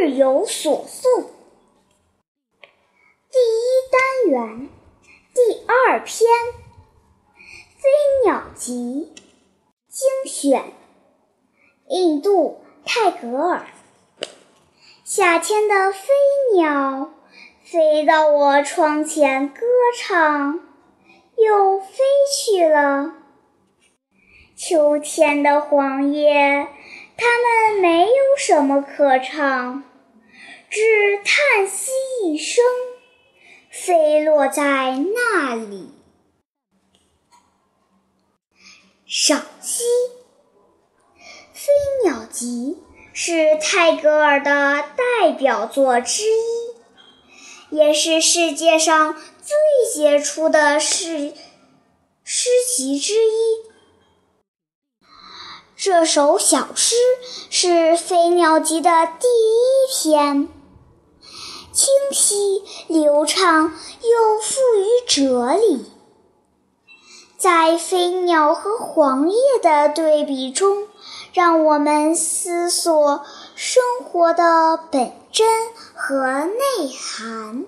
日有所诵》第一单元第二篇《飞鸟集》精选，印度泰戈尔。夏天的飞鸟飞到我窗前歌唱，又飞去了。秋天的黄叶。它们没有什么可唱，只叹息一声，飞落在那里。赏析《飞鸟集》是泰戈尔的代表作之一，也是世界上最杰出的诗诗集之一。这首小诗是《飞鸟集》的第一篇，晰流畅又富于哲理，在飞鸟和黄叶的对比中，让我们思索生活的本真和内涵。